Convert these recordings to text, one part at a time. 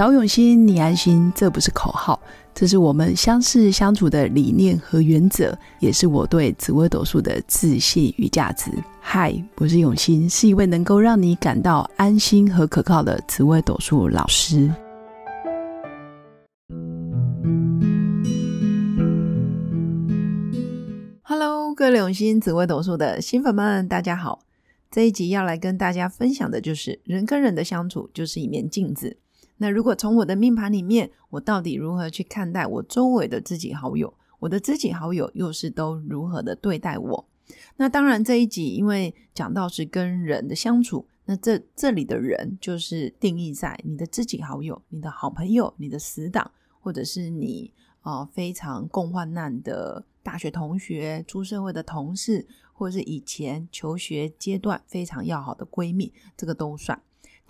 找永新，你安心，这不是口号，这是我们相识相处的理念和原则，也是我对紫微斗数的自信与价值。嗨，我是永新，是一位能够让你感到安心和可靠的紫微斗数老师。Hello，各位永新紫微斗数的新粉们，大家好。这一集要来跟大家分享的就是人跟人的相处就是一面镜子。那如果从我的命盘里面，我到底如何去看待我周围的知己好友？我的知己好友又是都如何的对待我？那当然这一集因为讲到是跟人的相处，那这这里的人就是定义在你的知己好友、你的好朋友、你的死党，或者是你啊非常共患难的大学同学、出社会的同事。或者是以前求学阶段非常要好的闺蜜，这个都算。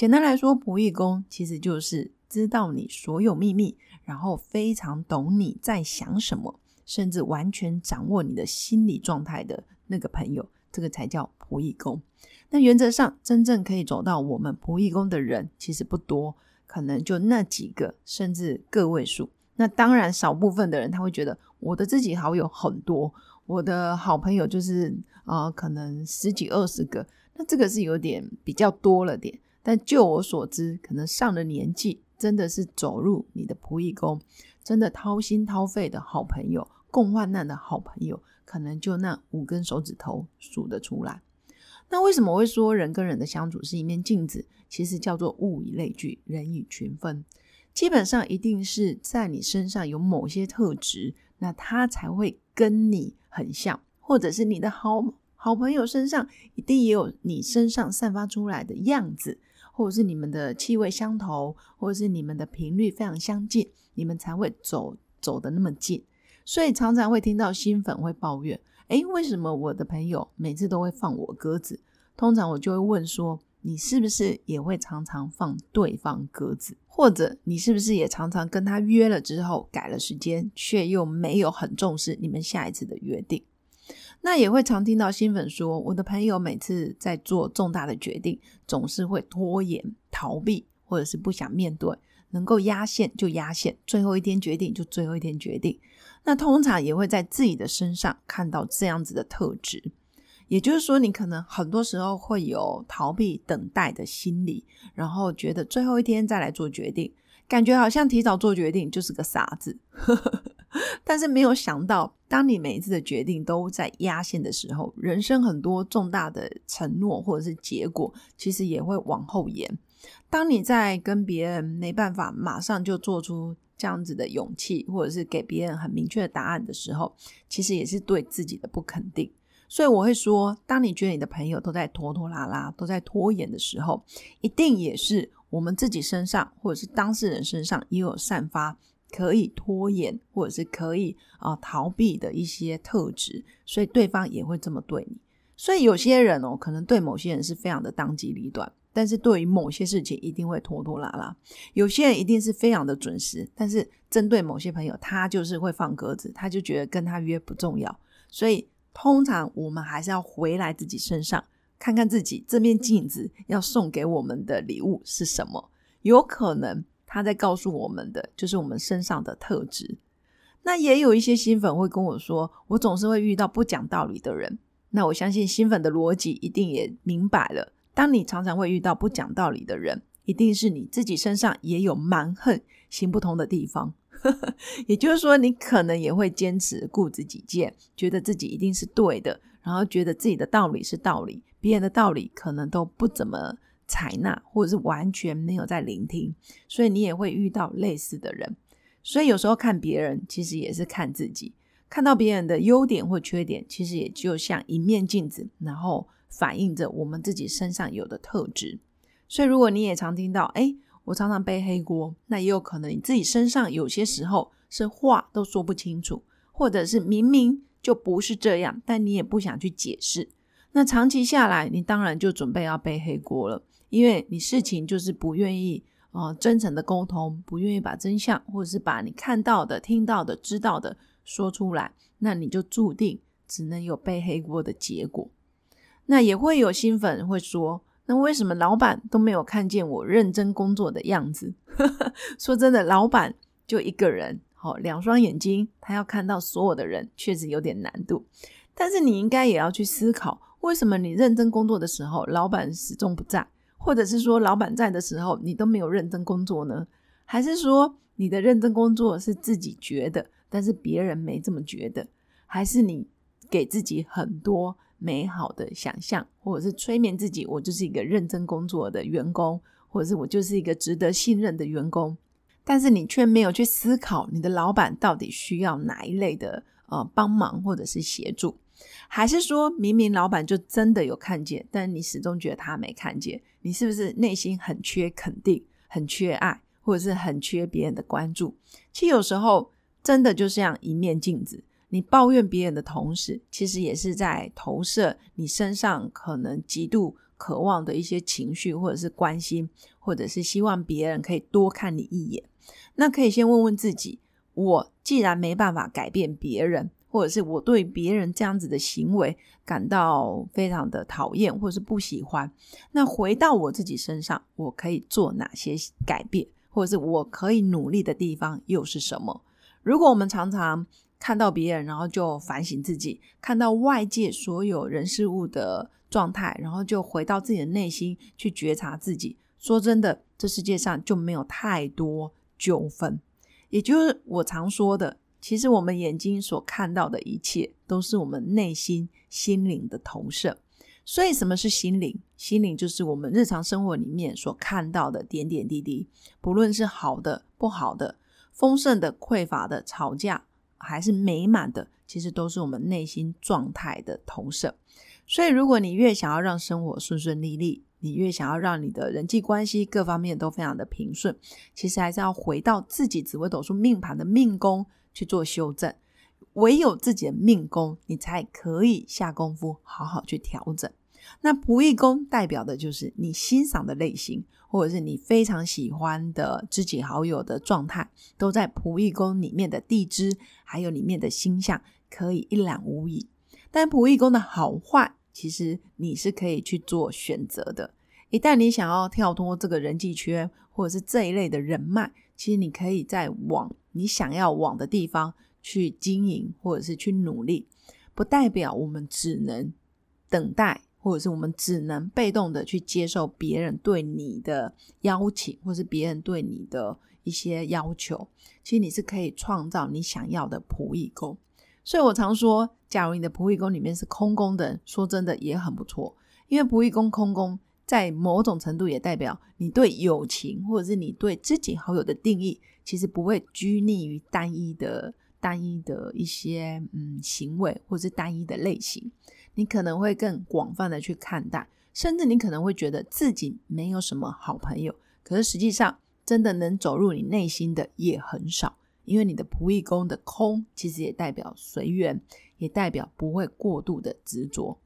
简单来说，仆役宫其实就是知道你所有秘密，然后非常懂你在想什么，甚至完全掌握你的心理状态的那个朋友，这个才叫仆役宫。那原则上，真正可以走到我们仆役宫的人其实不多，可能就那几个，甚至个位数。那当然，少部分的人他会觉得我的自己好友很多。我的好朋友就是啊，可能十几二十个，那这个是有点比较多了点。但就我所知，可能上了年纪，真的是走入你的仆役宫，真的掏心掏肺的好朋友，共患难的好朋友，可能就那五根手指头数得出来。那为什么会说人跟人的相处是一面镜子？其实叫做物以类聚，人以群分。基本上一定是在你身上有某些特质，那他才会跟你。很像，或者是你的好好朋友身上一定也有你身上散发出来的样子，或者是你们的气味相投，或者是你们的频率非常相近，你们才会走走的那么近。所以常常会听到新粉会抱怨：诶，为什么我的朋友每次都会放我鸽子？通常我就会问说：你是不是也会常常放对方鸽子？或者你是不是也常常跟他约了之后改了时间，却又没有很重视你们下一次的约定？那也会常听到新粉说，我的朋友每次在做重大的决定，总是会拖延、逃避，或者是不想面对，能够压线就压线，最后一天决定就最后一天决定。那通常也会在自己的身上看到这样子的特质。也就是说，你可能很多时候会有逃避、等待的心理，然后觉得最后一天再来做决定，感觉好像提早做决定就是个傻子。但是没有想到，当你每一次的决定都在压线的时候，人生很多重大的承诺或者是结果，其实也会往后延。当你在跟别人没办法马上就做出这样子的勇气，或者是给别人很明确的答案的时候，其实也是对自己的不肯定。所以我会说，当你觉得你的朋友都在拖拖拉拉、都在拖延的时候，一定也是我们自己身上，或者是当事人身上也有散发可以拖延，或者是可以啊逃避的一些特质，所以对方也会这么对你。所以有些人哦，可能对某些人是非常的当机立断，但是对于某些事情一定会拖拖拉拉；有些人一定是非常的准时，但是针对某些朋友，他就是会放鸽子，他就觉得跟他约不重要，所以。通常我们还是要回来自己身上，看看自己这面镜子要送给我们的礼物是什么。有可能他在告诉我们的就是我们身上的特质。那也有一些新粉会跟我说，我总是会遇到不讲道理的人。那我相信新粉的逻辑一定也明白了。当你常常会遇到不讲道理的人，一定是你自己身上也有蛮横行不通的地方。也就是说，你可能也会坚持固执己见，觉得自己一定是对的，然后觉得自己的道理是道理，别人的道理可能都不怎么采纳，或者是完全没有在聆听，所以你也会遇到类似的人。所以有时候看别人，其实也是看自己，看到别人的优点或缺点，其实也就像一面镜子，然后反映着我们自己身上有的特质。所以如果你也常听到，哎。我常常背黑锅，那也有可能你自己身上有些时候是话都说不清楚，或者是明明就不是这样，但你也不想去解释。那长期下来，你当然就准备要背黑锅了，因为你事情就是不愿意啊真诚的沟通，不愿意把真相或者是把你看到的、听到的、知道的说出来，那你就注定只能有背黑锅的结果。那也会有新粉会说。那为什么老板都没有看见我认真工作的样子？说真的，老板就一个人，好两双眼睛，他要看到所有的人，确实有点难度。但是你应该也要去思考，为什么你认真工作的时候，老板始终不在，或者是说老板在的时候，你都没有认真工作呢？还是说你的认真工作是自己觉得，但是别人没这么觉得？还是你给自己很多？美好的想象，或者是催眠自己，我就是一个认真工作的员工，或者是我就是一个值得信任的员工。但是你却没有去思考，你的老板到底需要哪一类的呃帮忙或者是协助，还是说明明老板就真的有看见，但你始终觉得他没看见？你是不是内心很缺肯定，很缺爱，或者是很缺别人的关注？其实有时候真的就像一面镜子。你抱怨别人的同时，其实也是在投射你身上可能极度渴望的一些情绪，或者是关心，或者是希望别人可以多看你一眼。那可以先问问自己：我既然没办法改变别人，或者是我对别人这样子的行为感到非常的讨厌，或者是不喜欢，那回到我自己身上，我可以做哪些改变，或者是我可以努力的地方又是什么？如果我们常常看到别人，然后就反省自己；看到外界所有人事物的状态，然后就回到自己的内心去觉察自己。说真的，这世界上就没有太多纠纷。也就是我常说的，其实我们眼睛所看到的一切，都是我们内心心灵的投射。所以，什么是心灵？心灵就是我们日常生活里面所看到的点点滴滴，不论是好的、不好的、丰盛的、匮乏的、吵架。还是美满的，其实都是我们内心状态的投射。所以，如果你越想要让生活顺顺利利，你越想要让你的人际关系各方面都非常的平顺，其实还是要回到自己紫微斗数命盘的命宫去做修正。唯有自己的命宫，你才可以下功夫好好去调整。那仆役宫代表的就是你欣赏的类型。或者是你非常喜欢的知己好友的状态，都在仆役宫里面的地支，还有里面的星象，可以一览无遗。但仆役宫的好坏，其实你是可以去做选择的。一旦你想要跳脱这个人际圈，或者是这一类的人脉，其实你可以在往你想要往的地方去经营，或者是去努力。不代表我们只能等待。或者是我们只能被动的去接受别人对你的邀请，或是别人对你的一些要求。其实你是可以创造你想要的仆役工。所以我常说，假如你的仆役宫里面是空宫的，说真的也很不错。因为仆役宫空宫，在某种程度也代表你对友情，或者是你对知己好友的定义，其实不会拘泥于单一的、单一的一些嗯行为，或者是单一的类型。你可能会更广泛的去看待，甚至你可能会觉得自己没有什么好朋友。可是实际上，真的能走入你内心的也很少，因为你的仆役宫的空，其实也代表随缘，也代表不会过度的执着。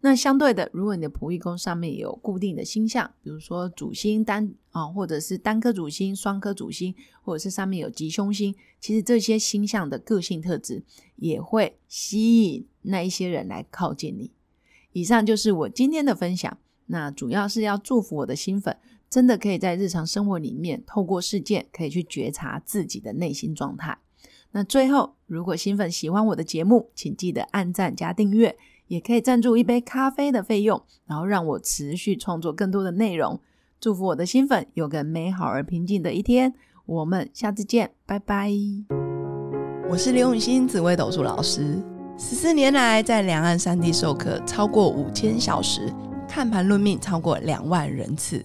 那相对的，如果你的仆役宫上面有固定的星象，比如说主星单啊，或者是单颗主星、双颗主星，或者是上面有吉凶星，其实这些星象的个性特质也会吸引那一些人来靠近你。以上就是我今天的分享，那主要是要祝福我的新粉，真的可以在日常生活里面透过事件，可以去觉察自己的内心状态。那最后，如果新粉喜欢我的节目，请记得按赞加订阅。也可以赞助一杯咖啡的费用，然后让我持续创作更多的内容。祝福我的新粉有个美好而平静的一天。我们下次见，拜拜。我是刘永新，紫薇斗数老师。十四年来，在两岸三地授课超过五千小时，看盘论命超过两万人次。